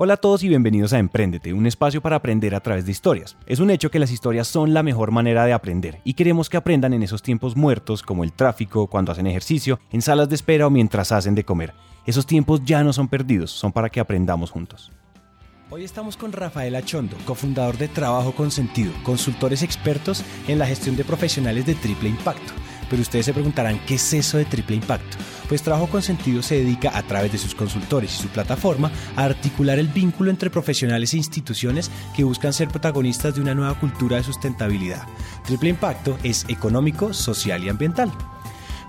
Hola a todos y bienvenidos a Emprendete, un espacio para aprender a través de historias. Es un hecho que las historias son la mejor manera de aprender y queremos que aprendan en esos tiempos muertos como el tráfico, cuando hacen ejercicio, en salas de espera o mientras hacen de comer. Esos tiempos ya no son perdidos, son para que aprendamos juntos. Hoy estamos con Rafael Achondo, cofundador de Trabajo con Sentido, consultores expertos en la gestión de profesionales de triple impacto. Pero ustedes se preguntarán, ¿qué es eso de triple impacto? Pues Trabajo con Sentido se dedica a través de sus consultores y su plataforma a articular el vínculo entre profesionales e instituciones que buscan ser protagonistas de una nueva cultura de sustentabilidad. Triple impacto es económico, social y ambiental.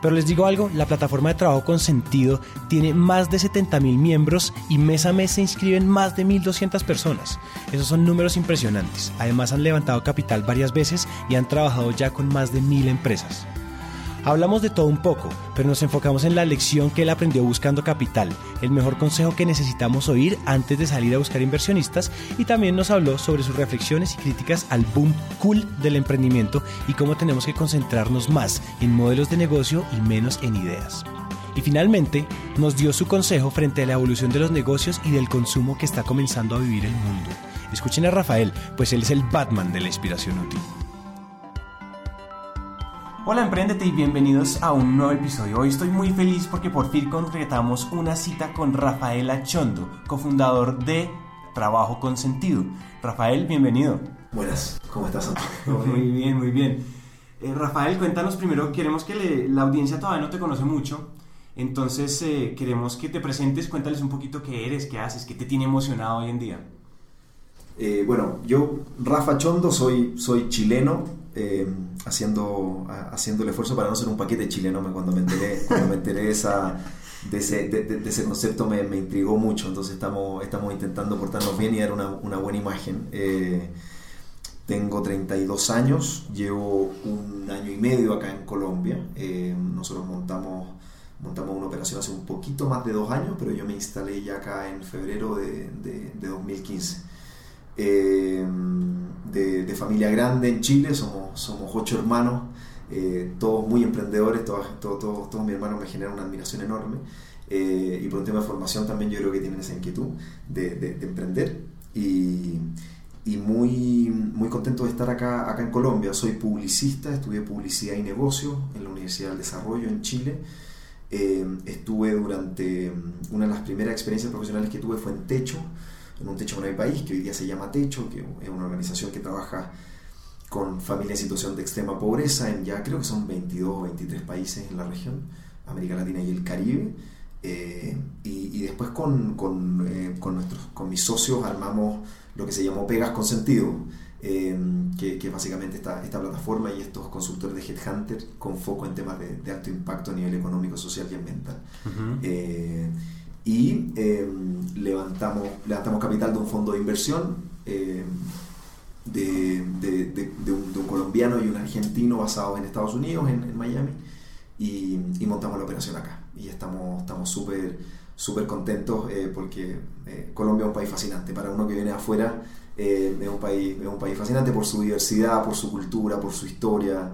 Pero les digo algo, la plataforma de trabajo con sentido tiene más de 70 mil miembros y mes a mes se inscriben más de 1.200 personas. Esos son números impresionantes. Además han levantado capital varias veces y han trabajado ya con más de mil empresas. Hablamos de todo un poco, pero nos enfocamos en la lección que él aprendió buscando capital, el mejor consejo que necesitamos oír antes de salir a buscar inversionistas y también nos habló sobre sus reflexiones y críticas al boom cool del emprendimiento y cómo tenemos que concentrarnos más en modelos de negocio y menos en ideas. Y finalmente nos dio su consejo frente a la evolución de los negocios y del consumo que está comenzando a vivir el mundo. Escuchen a Rafael, pues él es el Batman de la inspiración útil. Hola Emprendete y bienvenidos a un nuevo episodio. Hoy estoy muy feliz porque por fin concretamos una cita con Rafael Achondo, cofundador de Trabajo con Sentido. Rafael, bienvenido. Buenas, ¿cómo estás? muy bien, muy bien. Eh, Rafael, cuéntanos primero, queremos que la audiencia todavía no te conoce mucho, entonces eh, queremos que te presentes, cuéntales un poquito qué eres, qué haces, qué te tiene emocionado hoy en día. Eh, bueno, yo, Rafa Chondo, soy, soy chileno, eh, haciendo, haciendo el esfuerzo para no ser un paquete chileno. Cuando me enteré, cuando me enteré esa, de, ese, de, ese concepto me, intrigó mucho. Entonces estamos, estamos intentando portarnos bien y dar una, una buena imagen. Eh, tengo 32 años, llevo un año y medio acá en Colombia. Eh, nosotros montamos, montamos una operación hace un poquito más de dos años, pero yo me instalé ya acá en febrero de, de 2015. Eh, de, familia grande en Chile, somos, somos ocho hermanos, eh, todos muy emprendedores, todos, todos, todos, mis hermanos me generan una admiración enorme. Eh, y por un tema de formación también yo creo que tienen esa inquietud de, de, emprender. Y, y, muy, muy contento de estar acá, acá en Colombia. Soy publicista, estudié publicidad y negocios en la Universidad del Desarrollo en Chile. estuve durante una de las primeras experiencias profesionales que tuve fue en Techo, en un techo con el país, que hoy día se llama Techo, que es una organización que trabaja con familias en situación de extrema pobreza en ya creo que son 22 o 23 países en la región, América Latina y el Caribe. Eh, y, después con, con, eh, con, nuestros, con mis socios armamos lo que se llamó Pegas con Sentido, eh, que, que, básicamente esta, esta plataforma y estos consultores de Headhunter con foco en temas de, de alto impacto a nivel económico, social y ambiental y em, levantamos, levantamos capital de un fondo de inversión em, de, de, un, colombiano y un argentino basados en Estados Unidos, en, Miami, y, montamos la operación acá. Y estamos súper súper contentos eh, porque eh, Colombia es un país fascinante. Para uno que viene afuera, eh, es, un país, es un país fascinante por su diversidad, por su cultura, por su historia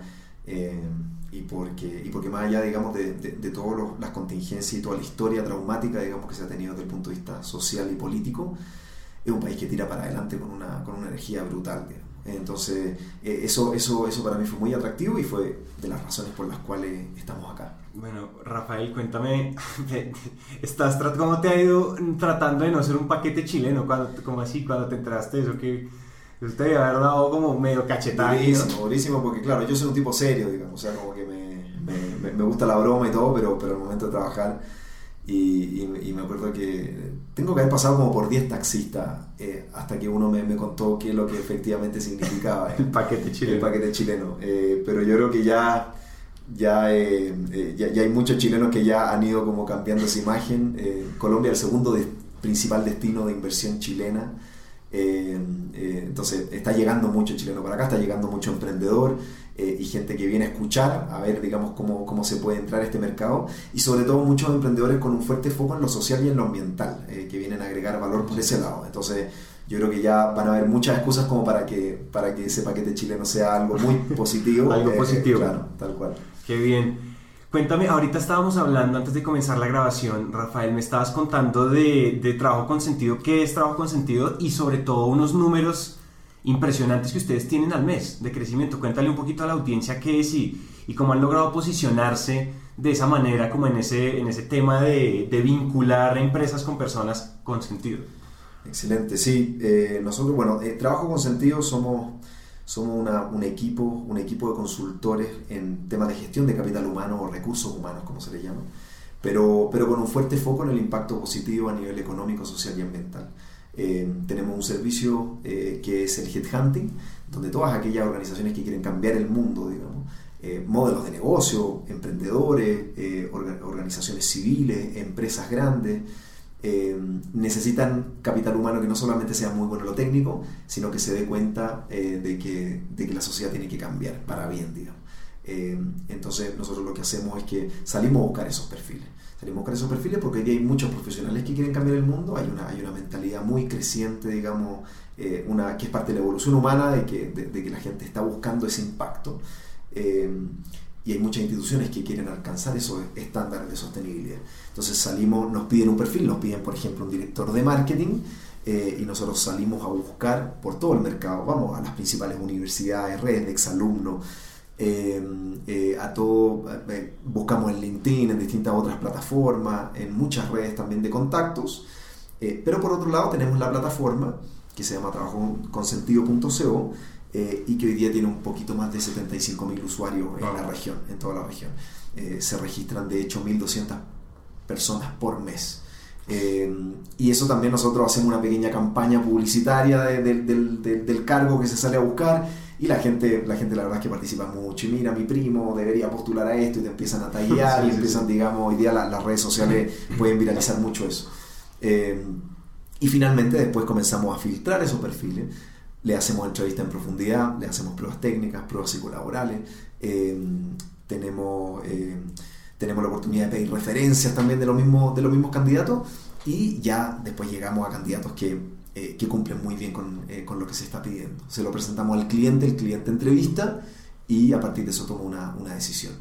y porque, y porque más allá, digamos, de, de, todas las contingencias y toda la historia traumática, digamos, que se ha tenido desde el punto de vista social y político, es un país que tira para adelante con una, con una energía brutal, Entonces, eh, eso, eso, eso para mí fue muy atractivo y fue de las razones por las cuales estamos acá. Bueno, Rafael, cuéntame, ¿estás, ¿cómo te ha ido tratando de no ser un paquete chileno? Cuando, como así, cuando te entraste eso que Usted debe haber dado como medio cachetado. Durísimo, durísimo, porque claro, yo soy un tipo serio, digamos, o sea, como que me, me, gusta la broma y todo, pero, pero al momento de trabajar, y, y, me acuerdo que tengo que haber pasado como por 10 taxistas eh, hasta que uno me, me, contó qué es lo que efectivamente significaba el paquete chileno. El paquete chileno. Eh, pero yo creo que ya, ya, eh, ya, ya, hay muchos chilenos que ya han ido como cambiando esa imagen. Colombia es el segundo principal destino de inversión chilena. Eh, eh, entonces está llegando mucho chileno para acá, está llegando mucho emprendedor eh, y gente que viene a escuchar, a ver, digamos, cómo, cómo se puede entrar a este mercado y sobre todo muchos emprendedores con un fuerte foco en lo social y en lo ambiental, que vienen a agregar valor por ese lado. Entonces yo creo que ya van a haber muchas excusas como para que, para que ese paquete chileno sea algo muy positivo. algo positivo. claro, tal cual. Qué bien. Cuéntame, ahorita estábamos hablando antes de comenzar la grabación, Rafael, me estabas contando de, de trabajo con sentido, qué es trabajo con sentido y sobre todo unos números impresionantes que ustedes tienen al mes de crecimiento. Cuéntale un poquito a la audiencia qué es y, y cómo han logrado posicionarse de esa manera, como en ese, en ese tema de, de vincular empresas con personas con sentido. Excelente, sí. Eh, nosotros, bueno, eh, Trabajo con Sentido somos, somos un, equipo, un equipo de consultores en temas de gestión de capital humano o recursos humanos, como se le llama, pero, pero con un fuerte foco en el impacto positivo a nivel económico, social y ambiental. Eh, tenemos un servicio que es el Headhunting, donde todas aquellas organizaciones que quieren cambiar el mundo, digamos, modelos de negocio, emprendedores, organizaciones civiles, empresas grandes, eh, necesitan capital humano que no solamente sea muy bueno en lo técnico, sino que se dé cuenta eh, de, que, de, que, la sociedad tiene que cambiar para bien, digamos. Eh, entonces nosotros lo que hacemos es que salimos a buscar esos perfiles. Salimos a buscar esos perfiles porque hay muchos profesionales que quieren cambiar el mundo, hay una, hay una mentalidad muy creciente, digamos, una, que es parte de la evolución humana, de que, de, que la gente está buscando ese impacto y hay muchas instituciones que quieren alcanzar esos estándares de sostenibilidad. Entonces salimos, nos piden un perfil, nos piden por ejemplo un director de marketing eh, y nosotros salimos a buscar por todo el mercado, vamos a las principales universidades, redes de exalumnos, eh, eh, a todo, buscamos en LinkedIn, en distintas otras plataformas, en muchas redes también de contactos, pero por otro lado tenemos la plataforma que se llama trabajoconsentido.co eh, y que hoy día tiene un poquito más de 75.000 usuarios en la región, en toda la región. Eh, se registran de hecho 1.200 personas por mes. Eh, y eso también nosotros hacemos una pequeña campaña publicitaria del, del, cargo que se sale a buscar y la gente, la gente la verdad es que participa mucho y mira, mi primo debería postular a esto y te empiezan a tallar y empiezan, digamos, hoy día las redes sociales pueden viralizar mucho eso. y finalmente después comenzamos a filtrar esos perfiles le hacemos entrevista en profundidad, le hacemos pruebas técnicas, pruebas psicolaborales, eh, tenemos, eh, tenemos la oportunidad de pedir referencias también de los mismos, de los mismos candidatos y ya después llegamos a candidatos que, eh, que cumplen muy bien con, con, lo que se está pidiendo. Se lo presentamos al cliente, el cliente entrevista y a partir de eso toma una, una decisión.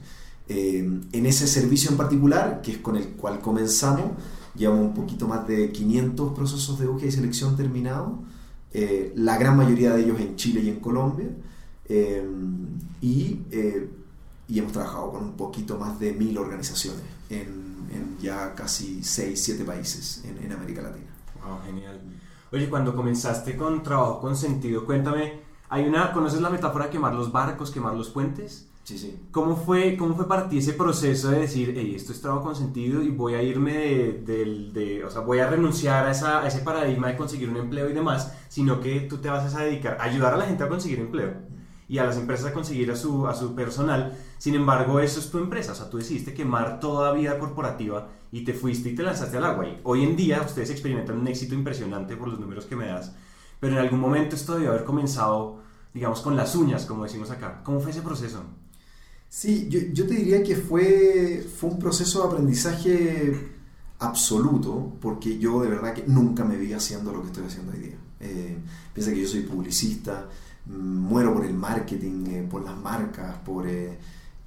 en ese servicio en particular, que es con el cual comenzamos, llevamos un poquito más de 500 procesos de búsqueda y selección terminados eh, la gran mayoría de ellos en Chile y en Colombia, eh, y, eh, y, hemos trabajado con un poquito más de mil organizaciones en, ya casi 6, 7 países en, América Latina. Wow, genial. Oye, cuando comenzaste con trabajo con sentido, cuéntame, hay una, ¿conoces la metáfora de quemar los barcos, quemar los puentes? Sí, sí. ¿Cómo fue, cómo fue para ti ese proceso de decir, hey, esto es trabajo con sentido y voy a irme de, de, o sea, voy a renunciar a, esa, a, ese paradigma de conseguir un empleo y demás, sino que tú te vas a dedicar a ayudar a la gente a conseguir empleo y a las empresas a conseguir a su, a su personal. Sin embargo, eso es tu empresa, o sea, tú decidiste quemar toda vida corporativa y te fuiste y te lanzaste al agua. Y hoy en día ustedes experimentan un éxito impresionante por los números que me das, pero en algún momento esto debió haber comenzado, digamos, con las uñas, como decimos acá. ¿Cómo fue ese proceso? Sí, yo, yo, te diría que fue, fue un proceso de aprendizaje absoluto, porque yo de verdad que nunca me vi haciendo lo que estoy haciendo hoy día. Eh, piensa que yo soy publicista, mm, muero por el marketing, eh, por las marcas, por, eh,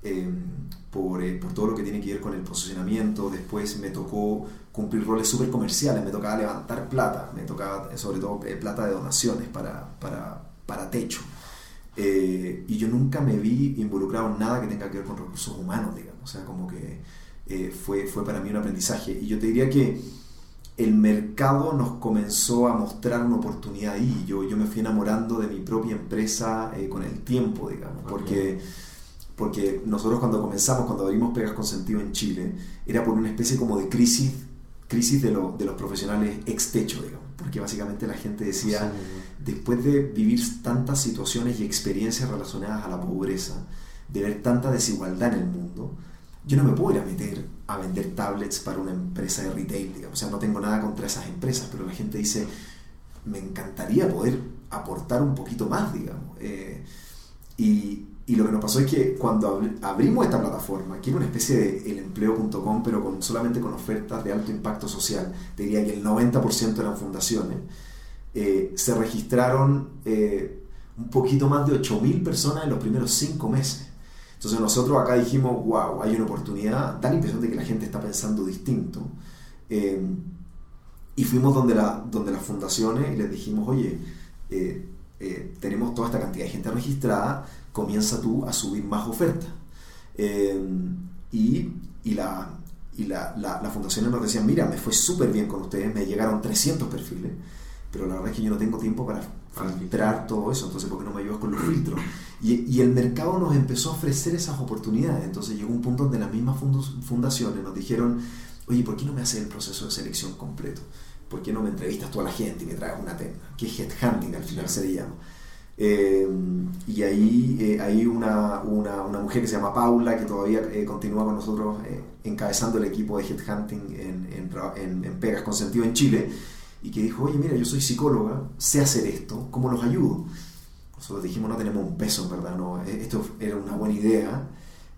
em, por, por, todo lo que tiene que ver con el posicionamiento. Después me tocó cumplir roles súper comerciales, me tocaba levantar plata, me tocaba sobre todo plata de donaciones para, para, para techo. Eh, y yo nunca me vi involucrado en nada que tenga que ver con recursos humanos, digamos. O sea, como que eh, fue, fue para mí un aprendizaje. Y yo te diría que el mercado nos comenzó a mostrar una oportunidad ahí. Yo, yo me fui enamorando de mi propia empresa eh, con el tiempo, digamos. Porque, porque nosotros cuando comenzamos, cuando abrimos Pegas con Sentido en Chile, era por una especie como de crisis, crisis de, de los profesionales ex techo, digamos porque básicamente la gente decía, después de vivir tantas situaciones y experiencias relacionadas a la pobreza, de ver tanta desigualdad en el mundo, yo no me puedo ir a meter a vender tablets para una empresa de retail, digamos. o sea, no tengo nada contra esas empresas, pero la gente dice, me encantaría poder aportar un poquito más, digamos. Eh, y, lo que nos pasó es que cuando abrimos esta plataforma, que era una especie de elempleo.com, pero con, solamente con ofertas de alto impacto social, diría que el 90% eran fundaciones, eh, se registraron eh, un poquito más de 8.000 personas en los primeros 5 meses. Entonces nosotros acá dijimos, wow, hay una oportunidad, da la impresión de que la gente está pensando distinto. Eh, y fuimos donde, la, donde las fundaciones y les dijimos, oye, eh, eh, tenemos toda esta cantidad de gente registrada, comienza tú a subir más ofertas. y, y, la, y la, la, las fundaciones nos decían, mira, me fue súper bien con ustedes, me llegaron 300 perfiles, pero la verdad es que yo no tengo tiempo para filtrar todo eso, entonces ¿por qué no me ayudas con los filtros? Y, y, el mercado nos empezó a ofrecer esas oportunidades, entonces llegó un punto donde las mismas fundaciones nos dijeron, oye, ¿por qué no me haces el proceso de selección completo? ¿Por qué no me entrevistas toda la gente y me traes una tenda? Que es headhunting al final se le llama. Eh, y ahí eh, hay una, una, una, mujer que se llama Paula, que todavía eh, continúa con nosotros encabezando el equipo de headhunting en, en, en, Pegas con sentido en Chile, y que dijo, oye, mira, yo soy psicóloga, sé hacer esto, ¿cómo los ayudo? Nosotros dijimos, no tenemos un peso, verdad, no, esto era una buena idea,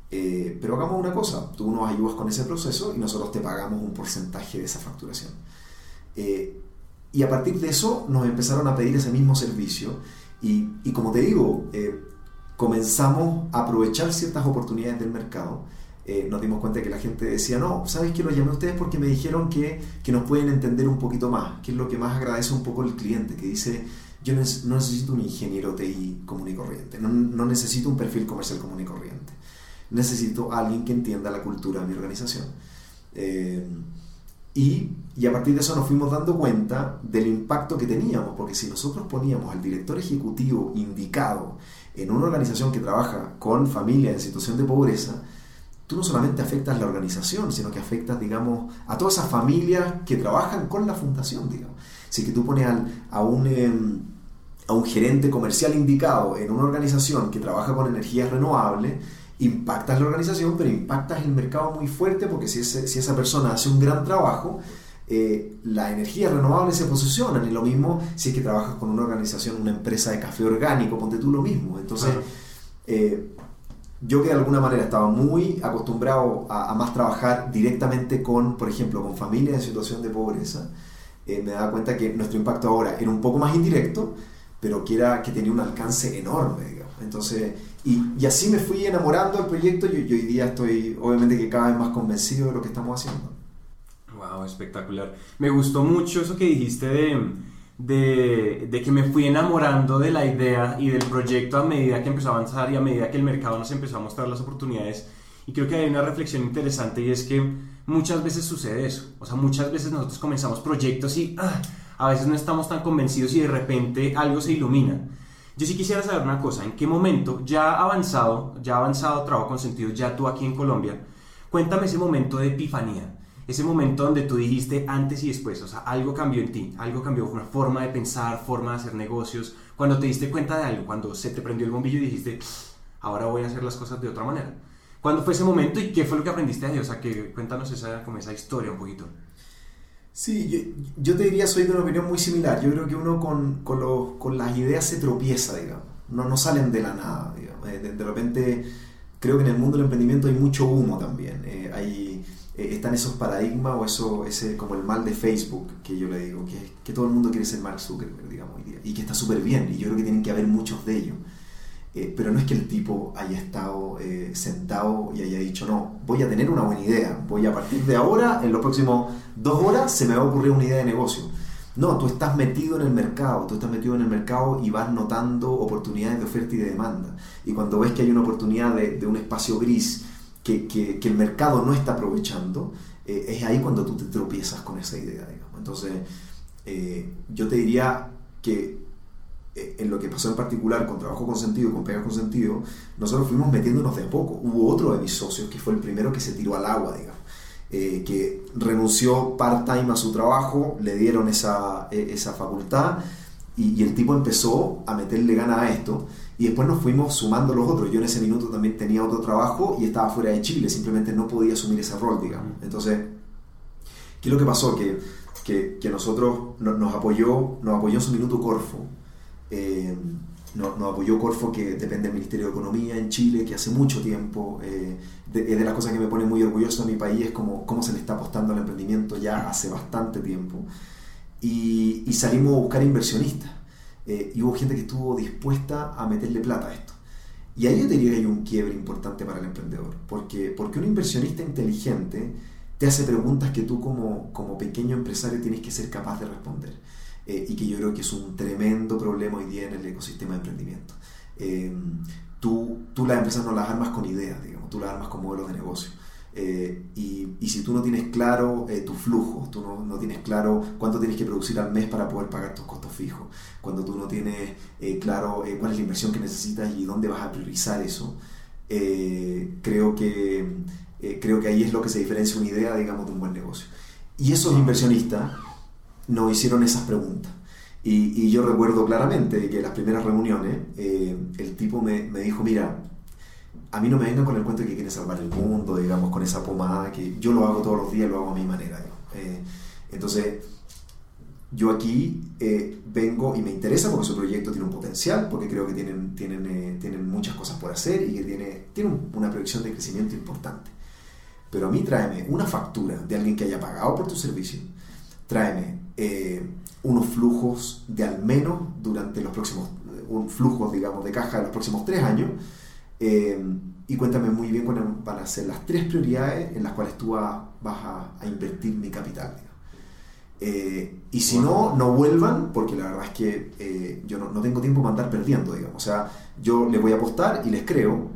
pero hagamos una cosa, tú nos ayudas con ese proceso y nosotros te pagamos un porcentaje de esa facturación. Eh, y a partir de eso nos empezaron a pedir ese mismo servicio y, y como te digo, eh, comenzamos a aprovechar ciertas oportunidades del mercado. Eh, nos dimos cuenta que la gente decía, no, ¿sabes que lo llamé a ustedes? Porque me dijeron que, que, nos pueden entender un poquito más, que es lo que más agradece un poco el cliente, que dice, yo no, necesito un ingeniero TI común y corriente, no, no necesito un perfil comercial común y corriente, necesito a alguien que entienda la cultura de mi organización. Y, y, a partir de eso nos fuimos dando cuenta del impacto que teníamos, porque si nosotros poníamos al director ejecutivo indicado en una organización que trabaja con familias en situación de pobreza, tú no solamente afectas la organización, sino que afectas, digamos, a todas esas familias que trabajan con la fundación, digamos. Si que tú pones al, a, un, em, a un gerente comercial indicado en una organización que trabaja con energías renovables, impactas la organización, pero impactas el mercado muy fuerte porque si, si esa persona hace un gran trabajo, eh, las energías renovables se posicionan y lo mismo si es que trabajas con una organización, una empresa de café orgánico, ponte tú lo mismo. Entonces, eh, yo que de alguna manera estaba muy acostumbrado a, más trabajar directamente con, por ejemplo, con familias en situación de pobreza, eh, me daba cuenta que nuestro impacto ahora era un poco más indirecto, pero que, era, que tenía un alcance enorme. Digamos. Entonces, y, así me fui enamorando del proyecto y, hoy día estoy obviamente que cada vez más convencido de lo que estamos haciendo. Wow, espectacular. Me gustó mucho eso que dijiste de, de, que me fui enamorando de la idea y del proyecto a medida que empezó a avanzar y a medida que el mercado nos empezó a mostrar las oportunidades. Y creo que hay una reflexión interesante y es que muchas veces sucede eso. O sea, muchas veces nosotros comenzamos proyectos y ah, a veces no estamos tan convencidos y de repente algo se ilumina. Yo sí quisiera saber una cosa, ¿en qué momento, ya avanzado, ya avanzado trabajo con sentido, ya tú aquí en Colombia, cuéntame ese momento de epifanía, ese momento donde tú dijiste antes y después, o sea, algo cambió en ti, algo cambió, una forma de pensar, forma de hacer negocios, cuando te diste cuenta de algo, cuando se te prendió el bombillo y dijiste, ahora voy a hacer las cosas de otra manera. ¿Cuándo fue ese momento y qué fue lo que aprendiste ahí? O sea, que cuéntanos esa, como esa historia un poquito. Sí, yo, te diría, soy de una opinión muy similar. Yo creo que uno con, con, los, con las ideas se tropieza, digamos. No, no salen de la nada, digamos. Eh, de, repente, creo que en el mundo del emprendimiento hay mucho humo también. Eh, hay, eh, están esos paradigmas o eso, ese, como el mal de Facebook, que yo le digo, que, todo el mundo quiere ser Mark Zuckerberg, digamos, y que está súper bien. Y yo creo que tienen que haber muchos de ellos. Eh, pero no es que el tipo haya estado eh, sentado y haya dicho, no, voy a tener una buena idea, voy a partir de ahora, en los próximos dos horas, se me va a ocurrir una idea de negocio. No, tú estás metido en el mercado, tú estás metido en el mercado y vas notando oportunidades de oferta y de demanda. Y cuando ves que hay una oportunidad de, un espacio gris que, el mercado no está aprovechando, eh, es ahí cuando tú te tropiezas con esa idea, digamos. Entonces, yo te diría que eh, en lo que pasó en particular con Trabajo con Sentido, con Pegas con Sentido, nosotros fuimos metiéndonos de a poco. Hubo otro de mis socios que fue el primero que se tiró al agua, digamos, eh, que renunció part-time a su trabajo, le dieron esa, eh, esa facultad y, el tipo empezó a meterle gana a esto. Y después nos fuimos sumando los otros. Yo en ese minuto también tenía otro trabajo y estaba fuera de Chile, simplemente no podía asumir ese rol, digamos. Entonces, ¿qué es lo que pasó? Que, que, que nosotros nos apoyó, nos apoyó en su minuto Corfo, eh, nos, apoyó Corfo, que depende del Ministerio de Economía en Chile, que hace mucho tiempo, eh, es de las cosas que me pone muy orgulloso de mi país, es como cómo se le está apostando al emprendimiento ya hace bastante tiempo. Y, salimos a buscar inversionistas. Eh, y hubo gente que estuvo dispuesta a meterle plata a esto. Y ahí yo diría que hay un quiebre importante para el emprendedor, porque, porque un inversionista inteligente te hace preguntas que tú como, como pequeño empresario tienes que ser capaz de responder. Eh, y que yo creo que es un tremendo problema hoy día en el ecosistema de emprendimiento. Eh, tú, tú las empresas no las armas con ideas, digamos, tú las armas con modelos de negocio. Eh, y, y, si tú no tienes claro tu flujo, tú no, no, tienes claro cuánto tienes que producir al mes para poder pagar tus costos fijos, cuando tú no tienes claro cuál es la inversión que necesitas y dónde vas a priorizar eso, creo, que, creo que ahí es lo que se diferencia una idea, digamos, de un buen negocio. Y esos inversionistas nos hicieron esas preguntas. Y, y yo recuerdo claramente que en las primeras reuniones eh, el tipo me, me, dijo, mira, a mí no me vengan con el cuento de que quiere salvar el mundo, digamos, con esa pomada, que yo lo hago todos los días, lo hago a mi manera. Eh, entonces, yo aquí eh, vengo y me interesa porque su proyecto tiene un potencial, porque creo que tienen, tienen, tienen muchas cosas por hacer y que tiene, tiene una proyección de crecimiento importante. Pero a mí tráeme una factura de alguien que haya pagado por tu servicio, tráeme eh, unos flujos de al menos durante los próximos, un flujo, digamos, de caja de los próximos tres años, eh, y cuéntame muy bien cuáles van a ser las tres prioridades en las cuales tú vas, a, invertir mi capital. Eh, y si no, no vuelvan, porque la verdad es que yo no, tengo tiempo para andar perdiendo, digamos. O sea, yo les voy a apostar y les creo,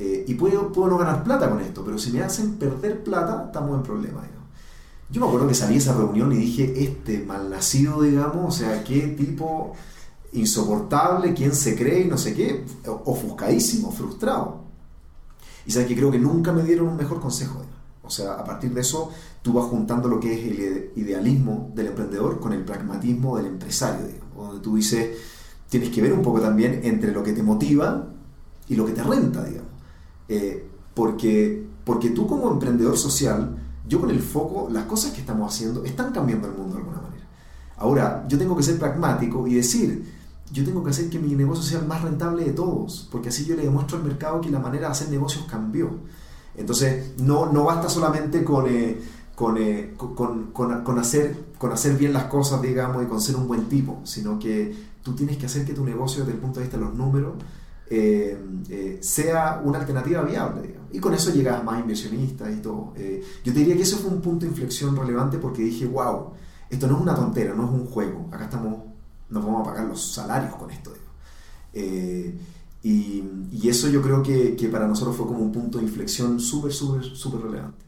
y puedo, puedo no ganar plata con esto, pero si me hacen perder plata, estamos en problema, digamos. Yo me acuerdo que salí de esa reunión y dije, este malnacido, digamos, o sea, qué tipo insoportable, quién se cree y no sé qué, ofuscadísimo, frustrado. Y sabes que creo que nunca me dieron un mejor consejo. O sea, a partir de eso, tú vas juntando lo que es el idealismo del emprendedor con el pragmatismo del empresario, digamos, donde tú dices, tienes que ver un poco también entre lo que te motiva y lo que te renta, digamos. Eh, porque, porque tú como emprendedor social, yo con el foco, las cosas que estamos haciendo están cambiando el mundo de alguna manera. Ahora, yo tengo que ser pragmático y decir, yo tengo que hacer que mi negocio sea el más rentable de todos, porque así yo le demuestro al mercado que la manera de hacer negocios cambió. Entonces, no, no basta solamente con, eh, eh, con, con, con, hacer, con hacer bien las cosas, digamos, y con ser un buen tipo, sino que tú tienes que hacer que tu negocio, desde el punto de vista de los números, eh, sea una alternativa viable. Digamos. Y con eso llegas más inversionistas y todo. Eh, yo te diría que eso fue un punto de inflexión relevante porque dije, wow, esto no es una tontera, no es un juego. Acá estamos, nos vamos a pagar los salarios con esto. Eh, y, y, eso yo creo que, que, para nosotros fue como un punto de inflexión súper, súper, súper relevante.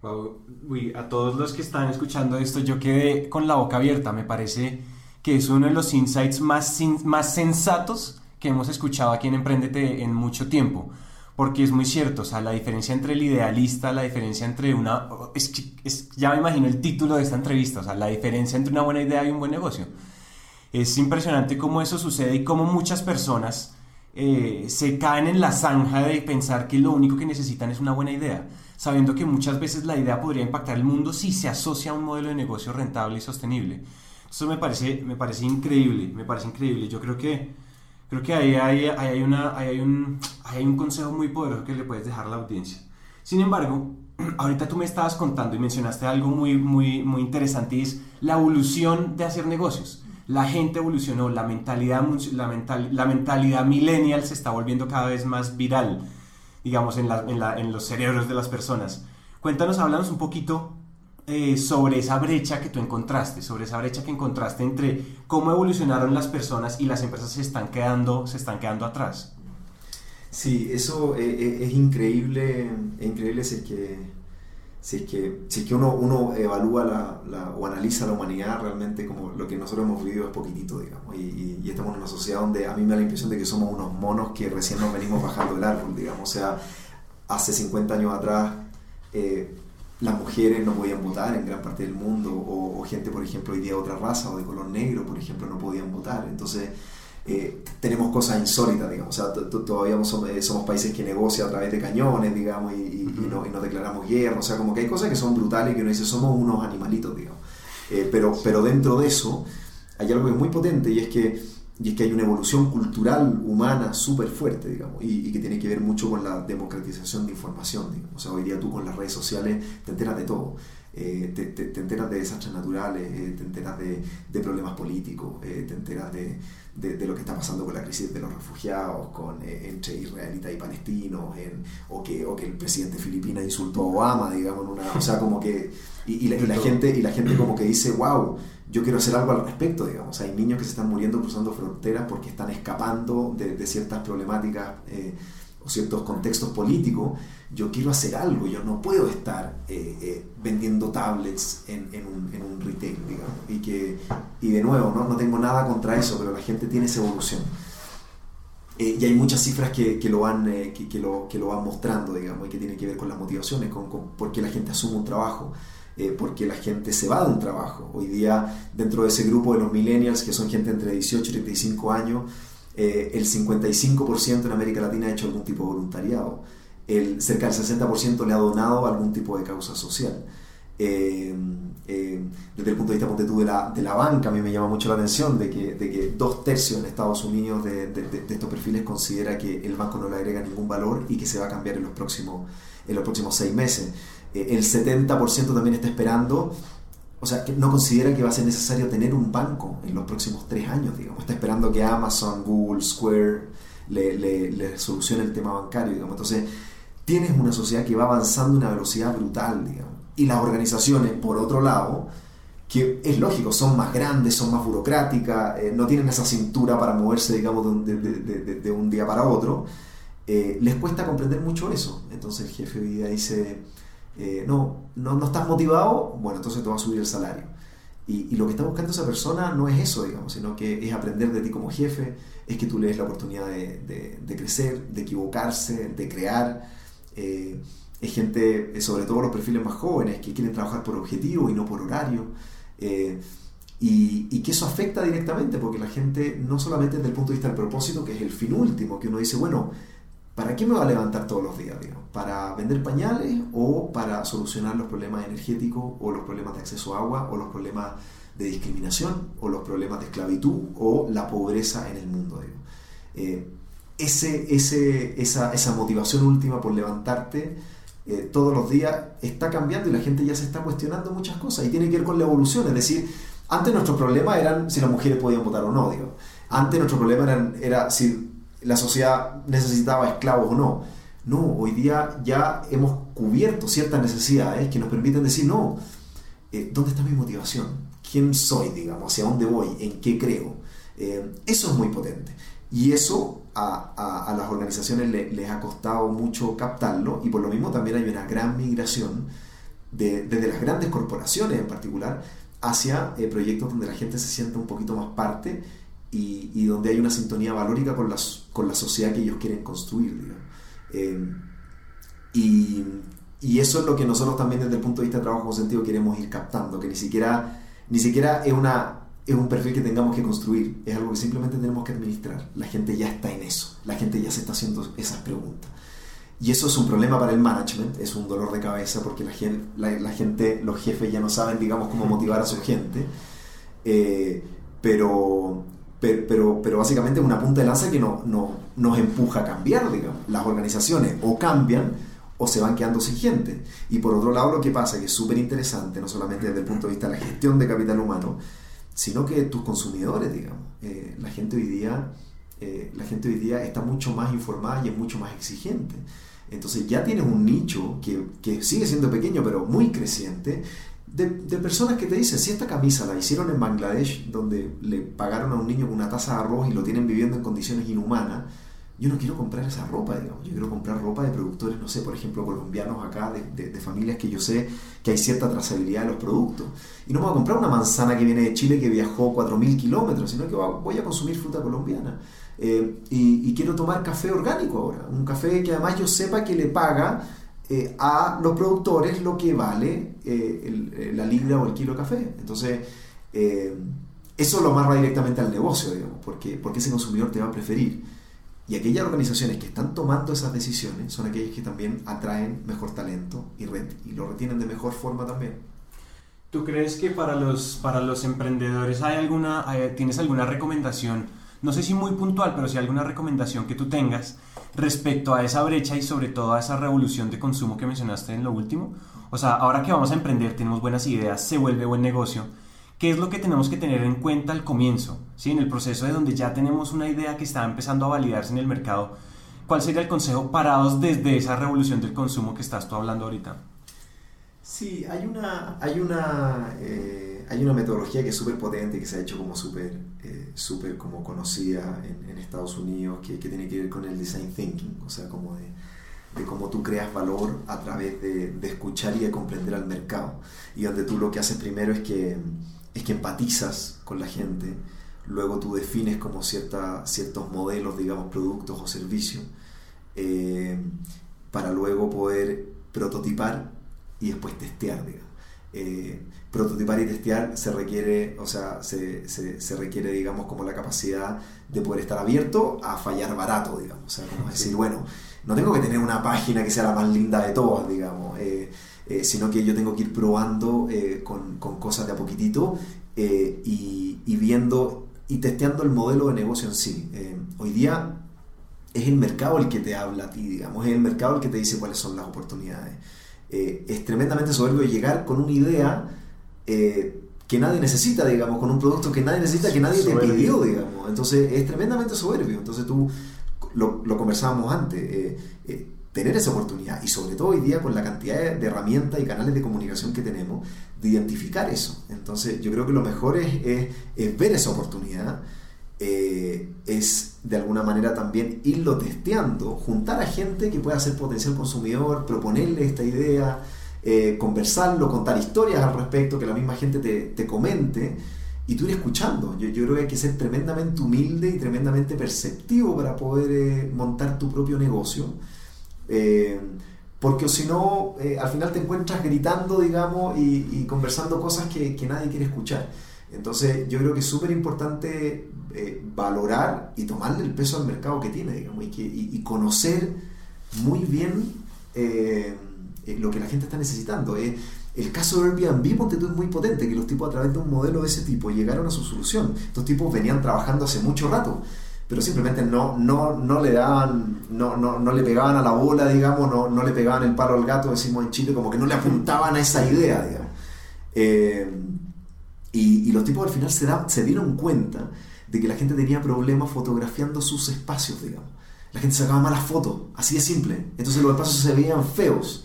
Wow. Uy, a todos los que están escuchando esto, yo quedé con la boca abierta. Me parece que es uno de los insights más, más sensatos que hemos escuchado aquí en Emprendete en mucho tiempo porque es muy cierto, o sea, la diferencia entre el idealista, la diferencia entre una... Es, ya me imagino el título de esta entrevista, o sea, la diferencia entre una buena idea y un buen negocio. Es impresionante cómo eso sucede y cómo muchas personas eh, se caen en la zanja de pensar que lo único que necesitan es una buena idea, sabiendo que muchas veces la idea podría impactar el mundo si se asocia a un modelo de negocio rentable y sostenible. Eso me parece, me parece increíble, me parece increíble. Yo creo que Creo que ahí hay, hay, una, hay, un, hay un consejo muy poderoso que le puedes dejar a la audiencia. Sin embargo, ahorita tú me estabas contando y mencionaste algo muy, muy, muy interesante y es la evolución de hacer negocios. La gente evolucionó, la mentalidad, la, mental, la mentalidad millennial se está volviendo cada vez más viral, digamos, en, la, en, la, en los cerebros de las personas. Cuéntanos, háblanos un poquito eh, sobre esa brecha que tú encontraste, sobre esa brecha que encontraste entre cómo evolucionaron las personas y las empresas se están quedando, se están quedando atrás. Sí, eso eh, eh, es, increíble, es increíble es que, si es que, si es que uno, uno evalúa la, o analiza la humanidad realmente como lo que nosotros hemos vivido es poquitito, digamos, y, y, estamos en una sociedad donde a mí me da la impresión de que somos unos monos que recién nos venimos bajando del árbol, digamos, o sea, hace 50 años atrás las mujeres no podían votar en gran parte del mundo, o, gente, por ejemplo, hoy día de otra raza o de color negro, por ejemplo, no podían votar. Entonces, eh, tenemos cosas insólitas, digamos. O sea, todavía eh, somos, países que negocian a través de cañones, digamos, y, no, declaramos guerra. O sea, como que hay cosas que son brutales y que uno dice, somos unos animalitos, digamos. Eh, pero, pero dentro de eso hay algo que es muy potente y es que y es que hay una evolución cultural humana súper fuerte, digamos, y, que tiene que ver mucho con la democratización de información, digamos. O sea, hoy día tú con las redes sociales te enteras de todo. Te, te, enteras de desastres naturales, te enteras de, de problemas políticos, te enteras de, de, lo que está pasando con la crisis de los refugiados, con, entre israelitas y palestinos, o, que, o que el presidente filipina insultó a Obama, digamos, una, o sea, como que... Y, la, y, la, gente, y la gente como que dice, wow, yo quiero hacer algo al respecto, digamos. Hay niños que se están muriendo cruzando fronteras porque están escapando de, ciertas problemáticas eh, o ciertos contextos políticos. Yo quiero hacer algo, yo no puedo estar eh, eh, vendiendo tablets en, un, en, un, retail. Y, que, y de nuevo, ¿no? no tengo nada contra eso, pero la gente tiene esa evolución. y hay muchas cifras que, que lo van, que, lo, que lo van mostrando, digamos, y que tienen que ver con las motivaciones, con, con por qué la gente asume un trabajo. Eh, porque la gente se va de un trabajo. Hoy día, dentro de ese grupo de los millennials, que son gente entre 18 y 35 años, eh, el 55% en América Latina ha hecho algún tipo de voluntariado. El, cerca del 60% le ha donado algún tipo de causa social. Eh, desde el punto de vista de la, de la banca, a mí me llama mucho la atención de que, de que dos tercios en Estados Unidos de, de, estos perfiles considera que el banco no le agrega ningún valor y que se va a cambiar en los próximos, en los próximos seis meses. Eh, el 70% también está esperando, o sea, que no considera que va a ser necesario tener un banco en los próximos tres años, digamos. Está esperando que Amazon, Google, Square le, le, solucione el tema bancario, digamos. Entonces, tienes una sociedad que va avanzando a una velocidad brutal, digamos. Y las organizaciones, por otro lado, que es lógico, son más grandes, son más burocráticas, eh, no tienen esa cintura para moverse, digamos, de un, de, un día para otro, eh, les cuesta comprender mucho eso. Entonces el jefe hoy día dice, eh, no, no, estás motivado, bueno, entonces te va a subir el salario. Y, lo que está buscando esa persona no es eso, digamos, sino que es aprender de ti como jefe, es que tú le des la oportunidad de, crecer, de equivocarse, de crear. Eh, es gente, eh, sobre todo los perfiles más jóvenes, que quieren trabajar por objetivo y no por horario. y, y, que eso afecta directamente, porque la gente, no solamente desde el punto de vista del propósito, que es el fin último, que uno dice, bueno, ¿Para qué me va a levantar todos los días? ¿Para vender pañales o para solucionar los problemas energéticos o los problemas de acceso a agua o los problemas de discriminación o los problemas de esclavitud o la pobreza en el mundo? Eh, ese, esa, motivación última por levantarte eh, todos los días está cambiando y la gente ya se está cuestionando muchas cosas y tiene que ver con la evolución. Es decir, antes nuestros problemas eran si las mujeres podían votar o no. Antes nuestro problema eran, era si la sociedad necesitaba esclavos o no. No, hoy día ya hemos cubierto ciertas necesidades que nos permiten decir, no, eh, ¿dónde está mi motivación? ¿Quién soy, digamos? ¿Hacia dónde voy? ¿En qué creo? Eh, eso es muy potente. Y eso a, a, las organizaciones les ha costado mucho captarlo y por lo mismo también hay una gran migración de, desde las grandes corporaciones en particular hacia eh, proyectos donde la gente se sienta un poquito más parte y, donde hay una sintonía valórica con la, con la sociedad que ellos quieren construir. Eh, y, y, eso es lo que nosotros también desde el punto de vista de trabajo con sentido queremos ir captando, que ni siquiera, ni siquiera es, una, es un perfil que tengamos que construir, es algo que simplemente tenemos que administrar. La gente ya está en eso, la gente ya se está haciendo esas preguntas. Y eso es un problema para el management, es un dolor de cabeza porque la gente, la, gente los jefes ya no saben, digamos, cómo motivar a su gente. Eh, pero, pero, pero, básicamente es una punta de lanza que no, no, nos empuja a cambiar, digamos. Las organizaciones o cambian o se van quedando sin gente. Y por otro lado, lo que pasa, que es súper interesante, no solamente desde el punto de vista de la gestión de capital humano, sino que tus consumidores, digamos. Eh, la, gente hoy día, eh, la gente hoy día está mucho más informada y es mucho más exigente. Entonces ya tienes un nicho que, que sigue siendo pequeño, pero muy creciente, de, personas que te dicen, si esta camisa la hicieron en Bangladesh, donde le pagaron a un niño con una taza de arroz y lo tienen viviendo en condiciones inhumanas, yo no quiero comprar esa ropa, digamos. Yo quiero comprar ropa de productores, no sé, por ejemplo, colombianos acá, de, de, familias que yo sé que hay cierta trazabilidad de los productos. Y no me voy a comprar una manzana que viene de Chile que viajó 4.000 kilómetros, sino que voy a consumir fruta colombiana. Eh, y, quiero tomar café orgánico ahora. Un café que además yo sepa que le paga eh, a los productores lo que vale eh, eh, la libra o el kilo de café. Entonces, eso lo amarra directamente al negocio, digamos, porque, porque ese consumidor te va a preferir. Y aquellas organizaciones que están tomando esas decisiones son aquellas que también atraen mejor talento y, y lo retienen de mejor forma también. ¿Tú crees que para los, para los emprendedores hay alguna, tienes alguna recomendación no sé si muy puntual, pero si alguna recomendación que tú tengas respecto a esa brecha y sobre todo a esa revolución de consumo que mencionaste en lo último. O sea, ahora que vamos a emprender, tenemos buenas ideas, se vuelve buen negocio. ¿Qué es lo que tenemos que tener en cuenta al comienzo? ¿Sí? En el proceso de donde ya tenemos una idea que está empezando a validarse en el mercado. ¿Cuál sería el consejo parados desde esa revolución del consumo que estás tú hablando ahorita? Sí, hay una, hay una, eh, hay una metodología que es súper potente, que se ha hecho como súper eh, super como conocida en, en Estados Unidos, que, que, tiene que ver con el design thinking, o sea, como de, de cómo tú creas valor a través de, de, escuchar y de comprender al mercado. Y donde tú lo que haces primero es que, es que empatizas con la gente, luego tú defines como cierta, ciertos modelos, digamos, productos o servicios, eh, para luego poder prototipar y después testear, digamos. Eh, prototipar y testear se requiere, o sea, se, se, se, requiere, digamos, como la capacidad de poder estar abierto a fallar barato, digamos. O sea, como decir, bueno, no tengo que tener una página que sea la más linda de todas, digamos, eh, eh, sino que yo tengo que ir probando eh, con, con, cosas de a poquitito eh, y, y, viendo y testeando el modelo de negocio en sí. hoy día es el mercado el que te habla a ti, digamos, es el mercado el que te dice cuáles son las oportunidades. Es tremendamente soberbio llegar con una idea que nadie necesita, digamos, con un producto que nadie necesita, que nadie te pidió, digamos. Entonces es tremendamente soberbio. Entonces tú, lo, lo conversábamos antes, eh, tener esa oportunidad y sobre todo hoy día con la cantidad de herramientas y canales de comunicación que tenemos, de identificar eso. Entonces yo creo que lo mejor es, es, ver esa oportunidad eh, es de alguna manera también irlo testeando, juntar a gente que pueda ser potencial consumidor, proponerle esta idea, eh, conversarlo, contar historias al respecto, que la misma gente te, te comente y tú ir escuchando. Yo, yo, creo que hay que ser tremendamente humilde y tremendamente perceptivo para poder eh, montar tu propio negocio. Eh, porque si no, eh, al final te encuentras gritando, digamos, y, conversando cosas que, nadie quiere escuchar. Entonces yo creo que es súper importante eh, valorar y tomarle el peso al mercado que tiene, digamos, y, conocer muy bien eh, lo que la gente está necesitando. El caso de Airbnb, ponte tú, es muy potente, que los tipos a través de un modelo de ese tipo llegaron a su solución. Estos tipos venían trabajando hace mucho rato, pero simplemente no, no, no le daban, no, no, no le pegaban a la bola, digamos, no, no le pegaban el palo al gato, decimos en Chile, como que no le apuntaban a esa idea, digamos. Eh, y, y, los tipos al final se, da, se dieron cuenta de que la gente tenía problemas fotografiando sus espacios, digamos. La gente sacaba malas fotos, así de simple. Entonces los espacios se veían feos.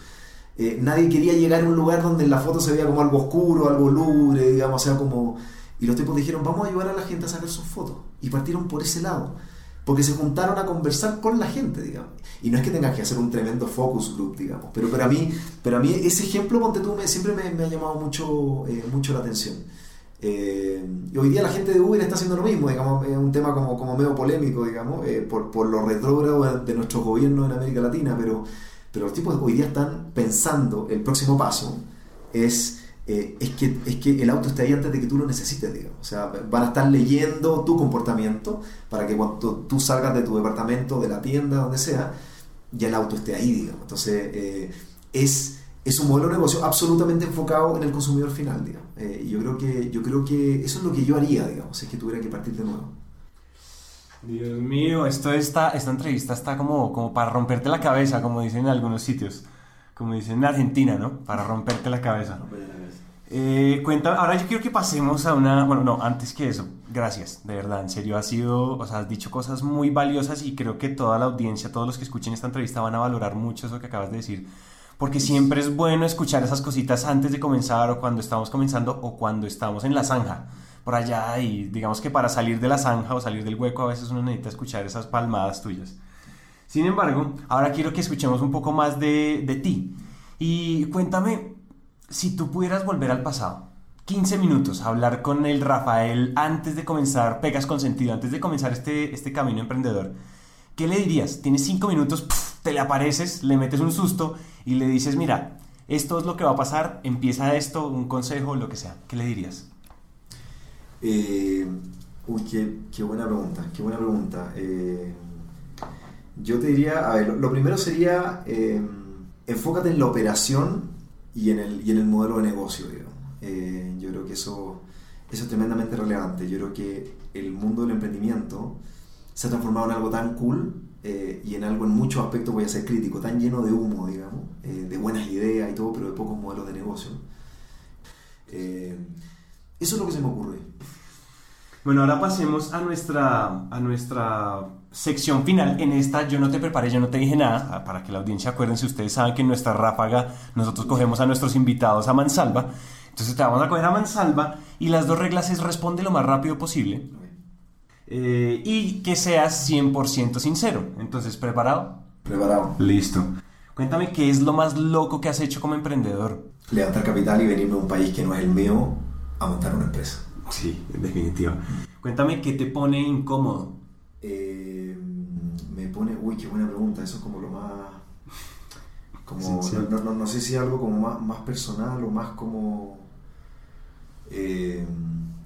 Eh, nadie quería llegar a un lugar donde la foto se veía como algo oscuro, algo lúgubre, digamos, o sea, como... Y los tipos dijeron, vamos a ayudar a la gente a sacar sus fotos. Y partieron por ese lado. Porque se juntaron a conversar con la gente, digamos. Y no es que tengas que hacer un tremendo focus group, digamos. Pero para mí, pero a mí ese ejemplo, ponte tú, me, siempre me, me, ha llamado mucho, eh, mucho la atención. Eh, y hoy día la gente de Uber está haciendo lo mismo, digamos, es un tema como, como medio polémico, digamos, eh, por, por lo retrógrado de nuestros gobiernos en América Latina, pero, pero los tipos hoy día están pensando, el próximo paso es, eh, es, que, es que el auto esté ahí antes de que tú lo necesites, digamos. O sea, van a estar leyendo tu comportamiento para que cuando tú salgas de tu departamento, de la tienda, donde sea, ya el auto esté ahí, digamos. Entonces, eh, es es un modelo de negocio absolutamente enfocado en el consumidor final, digamos. Eh, yo creo que yo creo que eso es lo que yo haría, digamos, si es que tuviera que partir de nuevo. Dios mío, esto está, esta entrevista está como, como para romperte la cabeza, como dicen en algunos sitios, como dicen en Argentina, ¿no? Para romperte la cabeza. Eh, cuenta, ahora yo quiero que pasemos a una, bueno, no, antes que eso, gracias, de verdad, en serio, ha sido, o sea, has dicho cosas muy valiosas y creo que toda la audiencia, todos los que escuchen esta entrevista van a valorar mucho eso que acabas de decir porque siempre es bueno escuchar esas cositas antes de comenzar o cuando estamos comenzando o cuando estamos en la zanja por allá y digamos que para salir de la zanja o salir del hueco a veces uno necesita escuchar esas palmadas tuyas. Sin embargo, ahora quiero que escuchemos un poco más de, de ti y cuéntame si tú pudieras volver al pasado. 15 minutos, hablar con el Rafael antes de comenzar Pegas con Sentido, antes de comenzar este, este camino emprendedor. ¿Qué le dirías? Tienes 5 minutos, te le apareces, le metes un susto y le dices, mira, esto es lo que va a pasar, empieza esto, un consejo, lo que sea. ¿Qué le dirías? Eh, uy, qué, qué, buena pregunta, qué buena pregunta. Eh, yo te diría, a ver, lo, lo primero sería, eh, enfócate en la operación y en el, y en el modelo de negocio, digamos. Eh, yo creo que eso, eso es tremendamente relevante. Yo creo que el mundo del emprendimiento se ha transformado en algo tan cool eh, y en algo en muchos aspectos voy a ser crítico, tan lleno de humo, digamos, eh, de buenas ideas y todo, pero de pocos modelos de negocio. Eh, eso es lo que se me ocurre. Bueno, ahora pasemos a nuestra, a nuestra sección final. En esta yo no te preparé, yo no te dije nada, ah, para que la audiencia acuerden, si ustedes saben que en nuestra ráfaga nosotros cogemos a nuestros invitados a mansalva, entonces te vamos a coger a mansalva y las dos reglas es responde lo más rápido posible eh, y que seas 100% sincero. Entonces, ¿preparado? Preparado. Listo. Cuéntame qué es lo más loco que has hecho como emprendedor. Levantar capital y venirme a un país que no es el mío a montar una empresa. Sí, en definitiva. Cuéntame qué te pone incómodo. Eh, me pone, uy, qué buena pregunta. Eso es como lo más. Como, no, no, no, sé si algo como más, más personal o más como. Eh,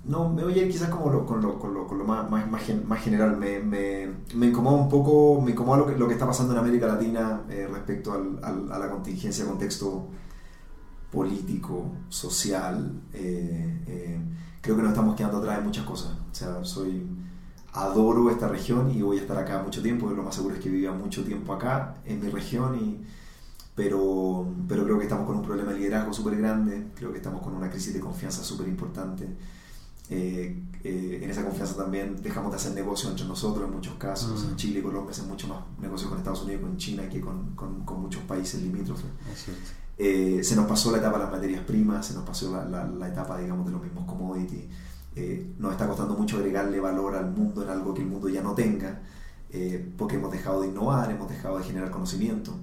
no, me voy a ir quizás como lo, con, lo, con, lo, con lo más, más, más, general. Me, me, me, incomoda un poco, me incomoda lo que, lo que está pasando en América Latina eh, respecto al, al, a la contingencia, contexto político, social. Eh, creo que nos estamos quedando atrás de muchas cosas. O sea, soy adoro esta región y voy a estar acá mucho tiempo. Lo más seguro es que viva mucho tiempo acá, en mi región, y, pero, pero creo que estamos con un problema de liderazgo súper grande. Creo que estamos con una crisis de confianza súper importante. Eh, eh, en esa confianza también dejamos de hacer negocio entre nosotros en muchos casos. En mm. Chile y Colombia hacen mucho más negocios con Estados Unidos, con China que con, con, con muchos países limítrofes. Eh, se nos pasó la etapa de las materias primas, se nos pasó la, la, etapa, digamos, de los mismos commodities. Nos está costando mucho agregarle valor al mundo en algo que el mundo ya no tenga, porque hemos dejado de innovar, hemos dejado de generar conocimiento.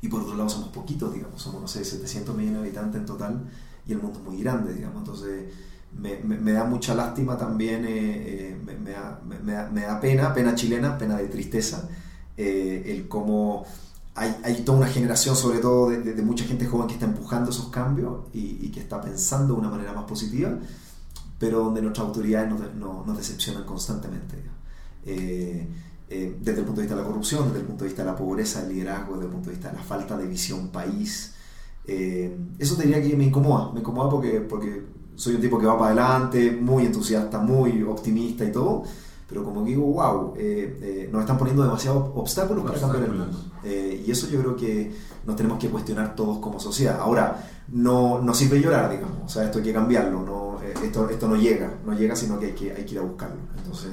Y por otro lado somos poquitos, digamos, somos, no sé, 700 millones de habitantes en total y el mundo es muy grande, digamos. Entonces, me, me, da mucha lástima también, eh, eh, me, da, me, da, pena, pena chilena, pena de tristeza, eh, el cómo hay, hay, toda una generación, sobre todo de, de, mucha gente joven que está empujando esos cambios y, y, que está pensando de una manera más positiva, pero donde nuestras autoridades nos, decepcionan constantemente. desde el punto de vista de la corrupción, desde el punto de vista de la pobreza, del liderazgo, desde el punto de vista de la falta de visión país. eso te diría que me incomoda, me incomoda porque, porque soy un tipo que va para adelante, muy entusiasta, muy optimista y todo, pero como digo, wow, eh, eh, nos están poniendo demasiados obstáculos para cambiar el mundo. Eh, y eso yo creo que nos tenemos que cuestionar todos como sociedad. Ahora, no, no sirve llorar, digamos, o sea, esto hay que cambiarlo, no, esto, esto no llega, no llega, sino que hay que, hay que ir a buscarlo. Entonces,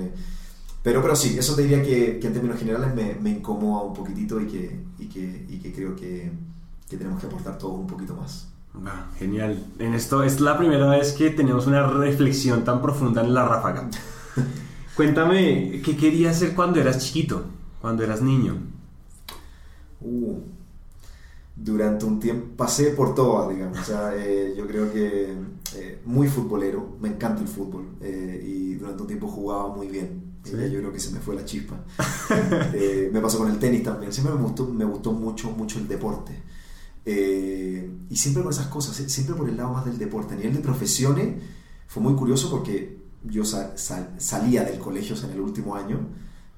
pero, pero sí, eso te diría que, que en términos generales me, me, incomoda un poquitito y que, y que, y que creo que, que tenemos que aportar todos un poquito más. Ah, genial. En esto es la primera vez que tenemos una reflexión tan profunda en la ráfaga. Cuéntame, ¿qué querías hacer cuando eras chiquito, cuando eras niño? Uh, durante un tiempo pasé por todas, digamos. O sea, eh, yo creo que eh, muy futbolero, me encanta el fútbol eh, y durante un tiempo jugaba muy bien. ¿Sí? Yo creo que se me fue la chispa. me pasó con el tenis también. Siempre me gustó, me gustó mucho, mucho el deporte. Y siempre con esas cosas, siempre por el lado más del deporte. A nivel de profesiones, fue muy curioso porque yo salía del colegio en el último año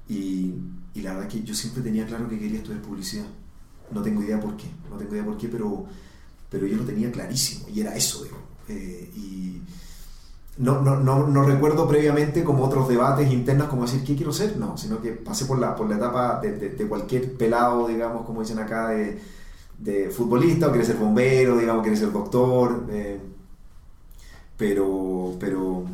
y, y, la verdad que yo siempre tenía claro que quería estudiar publicidad. No tengo idea por qué, no tengo idea por qué, pero, pero yo lo tenía clarísimo y era eso. Eh, y no, no, no, no, recuerdo previamente como otros debates internos como decir, ¿qué quiero ser? No, sino que pasé por la, por la etapa de, de, de cualquier pelado, digamos, como dicen acá, de de futbolista o quiere ser bombero, digamos, quiere ser doctor. Eh, pero, pero,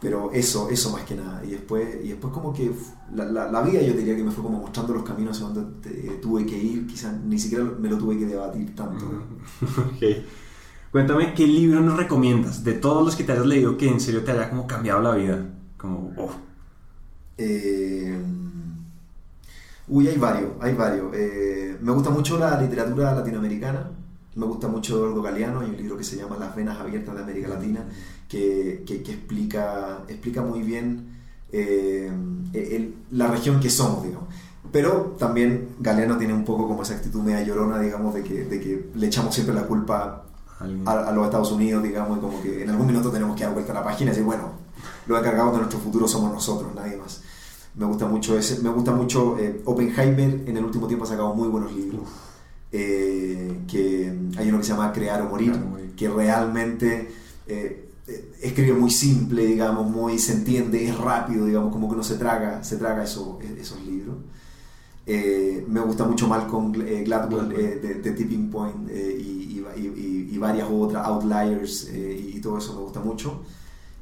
pero eso, eso más que nada. Y después, y después como que la, la, vida yo diría que me fue como mostrando los caminos hacia donde tuve que ir, quizás ni siquiera me lo tuve que debatir tanto. okay. Cuéntame, ¿qué libro nos recomiendas? De todos los que te hayas leído que en serio te haya como cambiado la vida. Como, oh. Eh, Uy, hay varios, hay varios. Eh, me gusta mucho la literatura latinoamericana. Me gusta mucho Eduardo Galeano, hay un libro que se llama Las venas abiertas de América Latina, que, que, explica, explica muy bien eh, la región que somos, digamos. Pero también Galeano tiene un poco como esa actitud media llorona, digamos, de que, de que le echamos siempre la culpa a, a, los Estados Unidos, digamos, y como que en algún minuto tenemos que dar vuelta a la página y decir, bueno, los encargados de nuestro futuro somos nosotros, nadie más. Me gusta mucho ese, me gusta mucho eh, Oppenheimer en el último tiempo ha sacado muy buenos libros. Eh, que hay uno que se llama Crear o Morir, que realmente eh, eh, escribe muy simple, digamos, muy se entiende, es rápido, digamos, como que no se traga, se traga eso, esos libros. Eh, me gusta mucho Malcolm Gladwell de, Tipping Point y, y, varias otras, Outliers y todo eso me gusta mucho.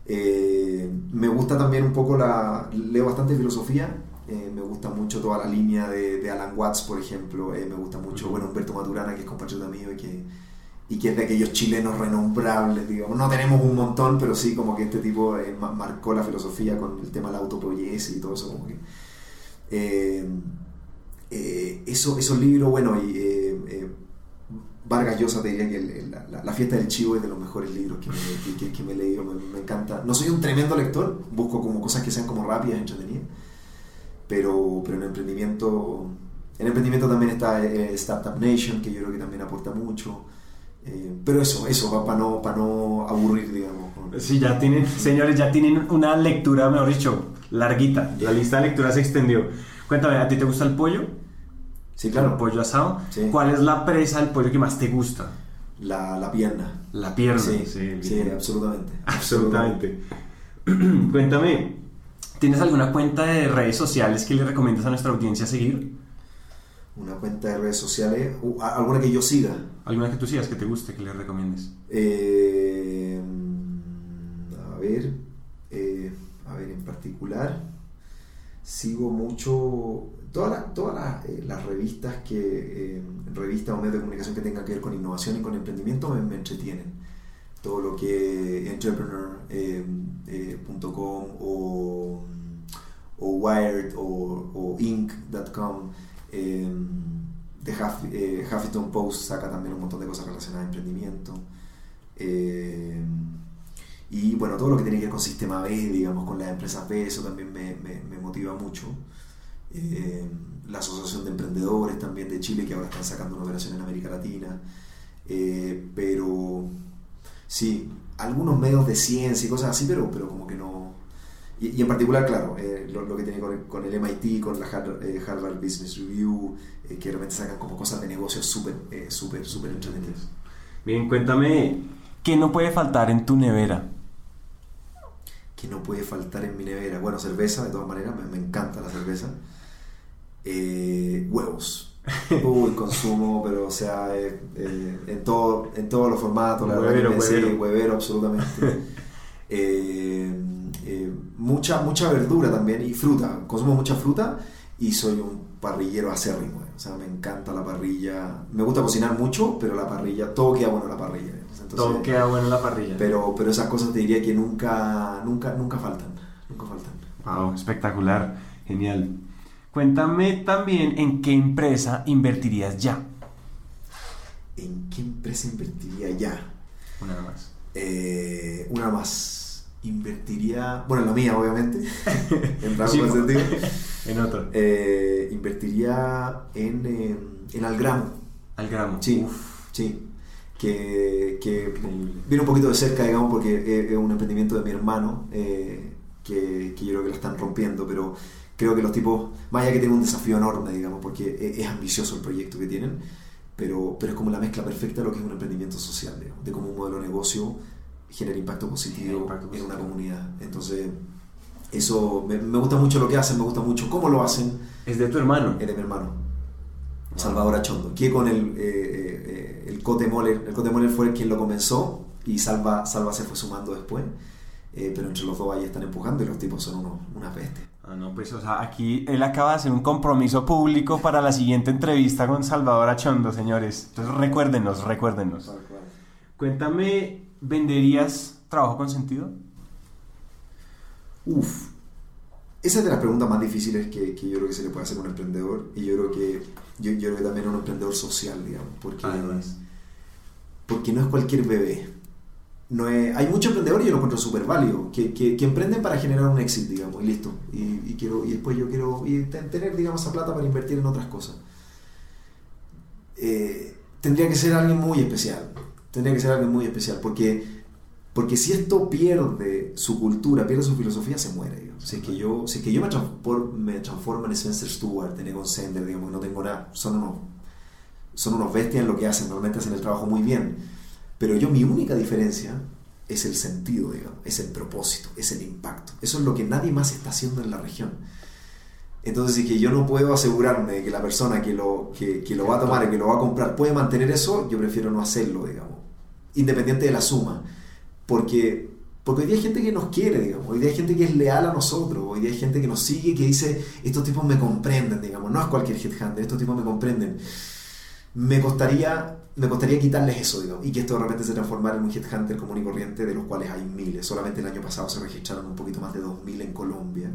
me gusta también un poco la... leo bastante filosofía, me gusta mucho toda la línea de, Alan Watts, por ejemplo, me gusta mucho, bueno, Humberto Maturana, que es compatriota mío y que y que es de aquellos chilenos renombrables, digamos. No tenemos un montón, pero sí como que este tipo eh, marcó la filosofía con el tema de la autopoiesis y todo eso, como que... Eh, eh, eso, esos libros, bueno, y Vargas Llosa te diría que la, fiesta del chivo es de los mejores libros que me, que, me he leído, me, encanta. No soy un tremendo lector, busco como cosas que sean como rápidas, entretenidas, pero, pero en emprendimiento... En emprendimiento también está Startup Nation, que yo creo que también aporta mucho. Eh, pero eso, eso, para no, para no aburrir, digamos. Sí, ya tienen, señores, ya tienen una lectura, mejor dicho, larguita. La lista de lectura se extendió. Cuéntame, ¿a ti te gusta el pollo? Sí, claro. ¿El pollo asado? ¿Cuál es la presa del pollo que más te gusta? La, la pierna. La pierna, sí, sí, absolutamente. Absolutamente. Cuéntame, ¿tienes alguna cuenta de redes sociales que le recomiendas a nuestra audiencia seguir? una cuenta de redes sociales, alguna que yo siga. ¿Alguna que tú sigas que te guste, que le recomiendes? Eh, a ver, eh, a ver, en particular, sigo mucho todas todas eh, las revistas que revistas o medios de comunicación que tengan que ver con innovación y con emprendimiento me, entretienen. Todo lo que entrepreneur.com o, o Wired o, o Inc.com eh, The eh, Huffington Post saca también un montón de cosas relacionadas a emprendimiento. Eh, y bueno, todo lo que tiene que ver con sistema B, digamos, con las empresas B, eso también me, motiva mucho. la Asociación de Emprendedores también de Chile, que ahora están sacando una operación en América Latina. pero sí, algunos medios de ciencia y cosas así, pero, pero como que no, y, en particular, claro, eh, lo, que tiene con el, MIT, con la eh, Harvard, Business Review, eh, que realmente sacan como cosas de negocios súper, súper, súper entretenidas. Bien, cuéntame, ¿qué no puede faltar en tu nevera? ¿Qué no puede faltar en mi nevera? Bueno, cerveza, de todas maneras, me, encanta la cerveza. huevos. Uy, consumo, pero o sea, en, todo, en todos los formatos, la huevero, verdad huevero. huevero, absolutamente. Eh, mucha, mucha verdura también y fruta. Consumo mucha fruta y soy un parrillero acérrimo. O sea, me encanta la parrilla. Me gusta cocinar mucho, pero la parrilla, todo queda bueno en la parrilla. todo queda bueno en la parrilla. Pero, pero esas cosas te diría que nunca, nunca, nunca faltan. Nunca faltan. Wow, espectacular. Genial. Cuéntame también en qué empresa invertirías ya. ¿En qué empresa invertiría ya? Una más. Eh, una más invertiría, bueno, en la mía obviamente, en sentido. en otro. Eh, invertiría en, eh, en Algramo. Algramo. Sí, sí. Que, que viene un poquito de cerca, digamos, porque es, un emprendimiento de mi hermano, eh, que, que, yo creo que lo están rompiendo, pero creo que los tipos, más allá que tienen un desafío enorme, digamos, porque es, ambicioso el proyecto que tienen, pero, pero es como la mezcla perfecta de lo que es un emprendimiento social, de cómo un modelo de negocio genera impacto positivo en una comunidad. Entonces, eso me, gusta mucho lo que hacen, me gusta mucho cómo lo hacen. ¿Es de tu hermano? Es de mi hermano, Salvador Achondo, que con el, eh, eh, el Cote Moller, el Cote Moller fue quien lo comenzó y Salva, Salva se fue sumando después. Eh, pero entre los dos ahí están empujando y los tipos son unos, una peste. Ah, no, pues, o sea, aquí él acaba de hacer un compromiso público para la siguiente entrevista con Salvador Achondo, señores. Entonces, recuérdenos, recuérdenos. Cuéntame ¿venderías trabajo con sentido? Uf, esa es de las preguntas más difíciles que, que, yo creo que se le puede hacer a un emprendedor y yo creo que yo, yo creo que también a un emprendedor social, digamos, porque, porque no es cualquier bebé. No es, hay muchos emprendedores yo lo encuentro súper válido, que, que, que, emprenden para generar un éxito, digamos, y listo. Y, y, quiero, y después yo quiero y tener, digamos, esa plata para invertir en otras cosas. Eh, tendría que ser alguien muy especial tendría que ser alguien muy especial, porque, porque si esto pierde su cultura, pierde su filosofía, se muere. Si es que yo, si que yo me, transformo, me transformo en Spencer Stewart, en Egon Sender, digamos, no tengo nada, son unos, son unos bestias en lo que hacen, normalmente hacen el trabajo muy bien, pero yo mi única diferencia es el sentido, digamos, es el propósito, es el impacto. Eso es lo que nadie más está haciendo en la región. Entonces, si que yo no puedo asegurarme de que la persona que lo, que, lo va a tomar y que lo va a comprar puede mantener eso, yo prefiero no hacerlo, digamos, independiente de la suma. Porque, porque hoy día hay gente que nos quiere, digamos, hoy día hay gente que es leal a nosotros, hoy día hay gente que nos sigue, que dice, estos tipos me comprenden, digamos, no es cualquier headhunter, estos tipos me comprenden. Me costaría, me costaría quitarles eso, y que esto de repente se transformara en un headhunter común y corriente, de los cuales hay miles. Solamente el año pasado se registraron un poquito más de 2.000 en Colombia.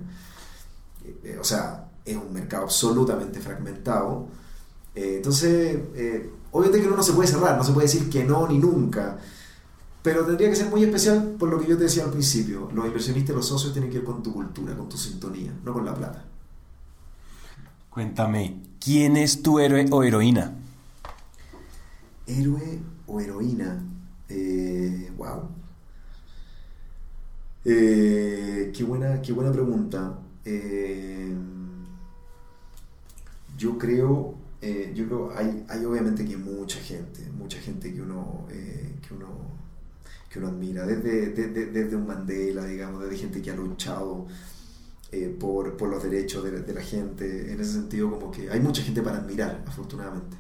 Eh, o sea, es un mercado absolutamente fragmentado. Eh, entonces, eh, obviamente que uno no se puede cerrar, no se puede decir que no ni nunca, pero tendría que ser muy especial por lo que yo te decía al principio. Los inversionistas, los socios tienen que ir con tu cultura, con tu sintonía, no con la plata. Cuéntame, ¿quién es tu héroe o heroína? Héroe o heroína. wow. qué, buena, qué buena pregunta. Eh, yo creo, eh, yo creo, hay, hay obviamente que mucha gente, mucha gente que uno, eh, que uno, que uno admira, desde, desde, desde, un Mandela, digamos, desde gente que ha luchado por, por, los derechos de, de, la gente, en ese sentido como que hay mucha gente para admirar, afortunadamente.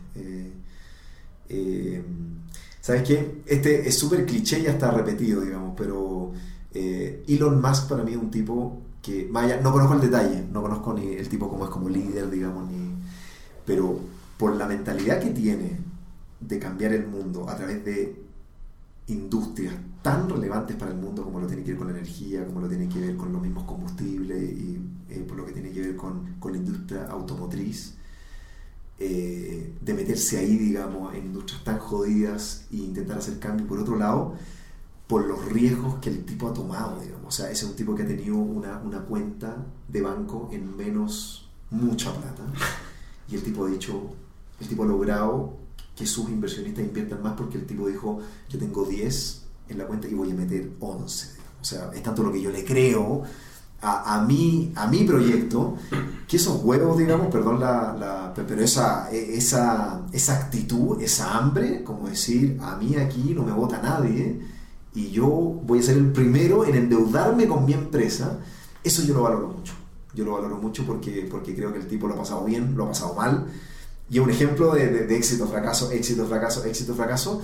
¿Sabes qué? Este es súper cliché y está repetido, digamos, pero Elon Musk para mí es un tipo que, vaya, no conozco el detalle, no conozco ni el tipo como es como líder, digamos, ni, pero por la mentalidad que tiene de cambiar el mundo a través de industrias tan relevantes para el mundo como lo tiene que ver con la energía, como lo tiene que ver con los mismos combustibles y eh, por lo que tiene que ver con la industria automotriz, eh, de meterse ahí, digamos, en industrias tan jodidas e intentar hacer cambio. Por otro lado, por los riesgos que el tipo ha tomado, digamos. O sea, ese es un tipo que ha tenido una, una cuenta de banco en menos mucha plata. Y el tipo ha dicho, el tipo ha logrado que sus inversionistas inviertan más porque el tipo dijo, yo tengo 10 en la cuenta y voy a meter 11. O sea, es tanto lo que yo le creo a, a, mi, a mi proyecto, que esos huevos, digamos, perdón, la, pero esa, esa, esa actitud, esa hambre, como decir, a mí aquí no me vota nadie, y yo voy a ser el primero en endeudarme con mi empresa, eso yo lo valoro mucho. Yo lo valoro mucho porque, porque creo que el tipo lo ha pasado bien, lo ha pasado mal. Y es un ejemplo de, éxito, fracaso, éxito, fracaso, éxito, fracaso.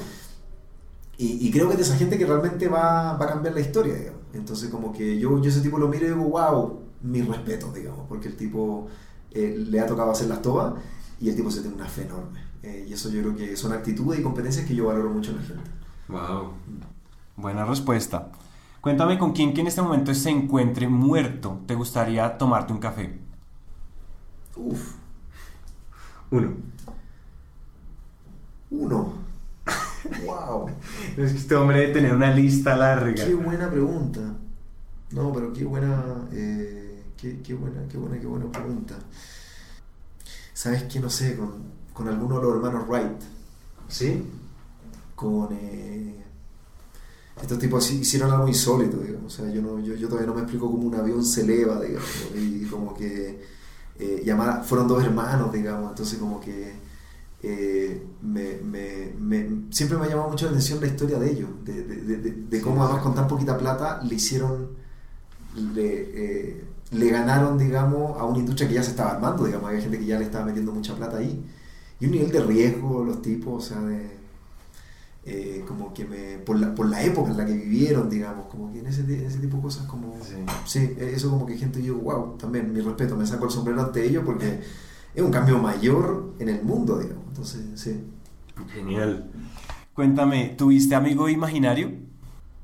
Y, y, creo que es de esa gente que realmente va, va a cambiar la historia, digamos. Entonces, como que yo, yo ese tipo lo miro y digo, wow, mi respeto, digamos, porque el tipo eh, le ha tocado hacer las tomas y el tipo se tiene una fe enorme. Eh, y eso yo creo que son actitudes y competencias que yo valoro mucho en la gente. Wow. Buena respuesta. Cuéntame con quién que en este momento se encuentre muerto te gustaría tomarte un café. Uf. Uno. Uno. Wow. Es que este hombre debe tener una lista larga. Qué buena pregunta. No, pero qué buena, eh, qué, qué, buena, qué buena, qué buena pregunta. ¿Sabes qué? No sé, con, con alguno de los hermanos Wright. ¿Sí? Con... Eh, estos tipos hicieron algo insólito, digamos. O sea, yo, no, yo, yo, todavía no me explico cómo un avión se eleva, digamos. Y como que eh, fueron dos hermanos, digamos. Entonces, como que eh, me, me, me, siempre me ha llamado mucho la atención la historia de ellos, de, de, de, de cómo además con tan poquita plata le hicieron, le, eh, le ganaron, digamos, a una industria que ya se estaba armando, digamos. Había gente que ya le estaba metiendo mucha plata ahí. Y un nivel de riesgo, los tipos, o sea, de eh, como que me, por la, por la época en la que vivieron, digamos, como que en ese, ese tipo de cosas, como, sí. eso como que gente yo, wow, también mi respeto, me saco el sombrero ante ellos porque es un cambio mayor en el mundo, digamos, entonces, sí. Genial. Cuéntame, ¿tuviste amigo imaginario?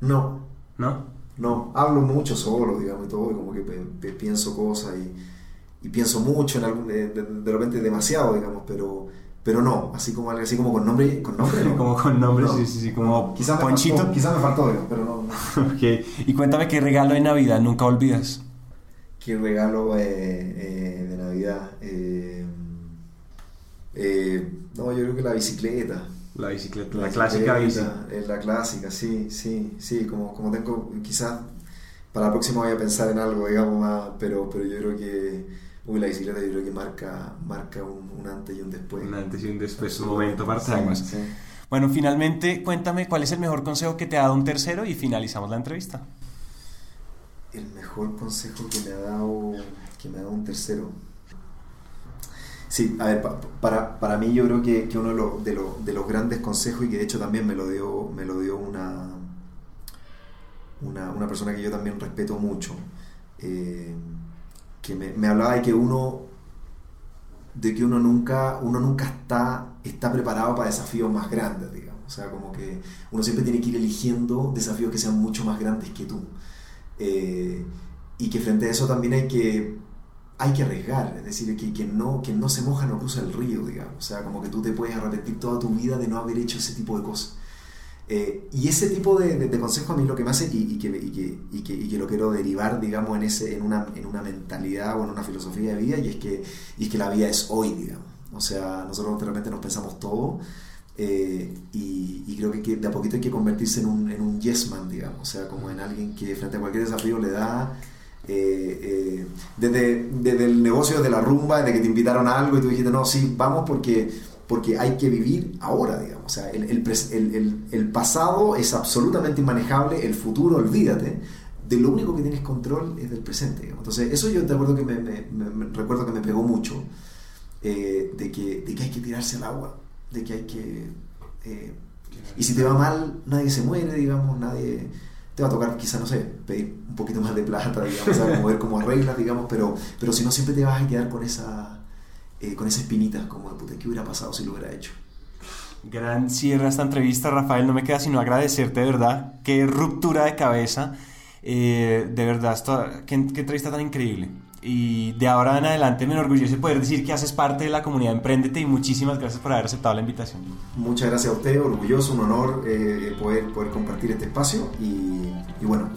No. ¿No? No, hablo mucho solo, digamos, y todo, y como que pienso cosas y, y pienso mucho, en algún, de, de repente demasiado, digamos, pero pero no, así como así como con nombre, con nombre como con nombre, sí, sí, sí, como quizá Ponchito. quizás me faltó, pero no. ok, y cuéntame qué regalo de Navidad nunca olvidas. ¿Qué regalo eh, eh, de Navidad? Eh, no, yo creo que la bicicleta. La bicicleta, la, clásica bicicleta. Es la clásica, sí, sí, sí, como, como tengo, quizás para la próxima voy a pensar en algo, digamos, más, pero, pero yo creo que Uy, la bicicleta yo creo que marca, marca un, un, antes y un después. Un antes y un después, un momento para sí, Bueno, finalmente cuéntame cuál es el mejor consejo que te ha dado un tercero y finalizamos la entrevista. El mejor consejo que me ha dado, que me ha dado un tercero. Sí, a ver, para, para, mí yo creo que, que uno de, los, de, de, los grandes consejos y que de hecho también me lo dio, me lo dio una, una, una persona que yo también respeto mucho, eh, que me, me, hablaba de que uno de que uno nunca, uno nunca está, está preparado para desafíos más grandes, digamos. O sea, como que uno siempre tiene que ir eligiendo desafíos que sean mucho más grandes que tú. Eh, y que frente a eso también hay que, hay que arriesgar, es decir, que, que, no, que no se moja no cruza el río, digamos. O sea, como que tú te puedes arrepentir toda tu vida de no haber hecho ese tipo de cosas. Eh, y ese tipo de, de, consejo a mí lo que me hace y, y, que, y, que, y, que, y, que, lo quiero derivar, digamos, en, ese, en, una, en una mentalidad o en una filosofía de vida, y es que, y es que la vida es hoy, digamos. O sea, nosotros realmente nos pensamos todo, eh, y, creo que, de a poquito hay que convertirse en un, en un yes man, digamos. O sea, como en alguien que frente a cualquier desafío le da. Eh, desde, desde el negocio de la rumba, desde que te invitaron a algo y tú dijiste, no, sí, vamos porque porque hay que vivir ahora, digamos. O sea, el, el, el, pasado es absolutamente inmanejable, el futuro, olvídate. De lo único que tienes control es del presente. Digamos. Entonces, eso yo te acuerdo que me, me, recuerdo que me pegó mucho, eh, de, que, de que hay que tirarse al agua, de que hay que... Eh, y si te va mal, nadie se muere, digamos, nadie... Te va a tocar, quizá, no sé, pedir un poquito más de plata, digamos, o mover como reglas, digamos, pero, pero si no, siempre te vas a quedar con esa eh, con esa espinita, como de puta, ¿qué hubiera pasado si lo hubiera hecho? Gran cierre a esta entrevista, Rafael. No me queda sino agradecerte, de verdad. Qué ruptura de cabeza. Eh, de verdad, esto, qué, entrevista tan increíble. Y de ahora en adelante me enorgullece poder decir que haces parte de la comunidad Emprendete y muchísimas gracias por haber aceptado la invitación. Muchas gracias a usted, orgulloso, un honor eh, poder, poder compartir este espacio y, bueno,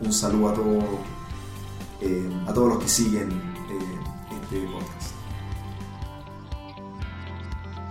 un, saludo a, todo, a todos los que siguen este podcast.